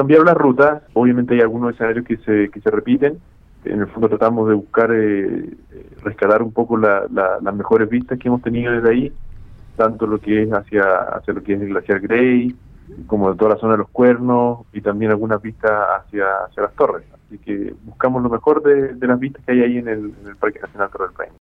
cambiaron las rutas, obviamente hay algunos escenarios que se, que se repiten, en el fondo tratamos de buscar eh, eh rescatar un poco las mejores vistas que hemos tenido desde ahí, tanto lo que es hacia, hacia lo que es el glaciar Grey, como de toda la zona de los cuernos y también algunas vistas hacia, hacia las torres. Así que buscamos lo mejor de, las vistas que hay ahí en el, Parque Nacional Torre del Paine.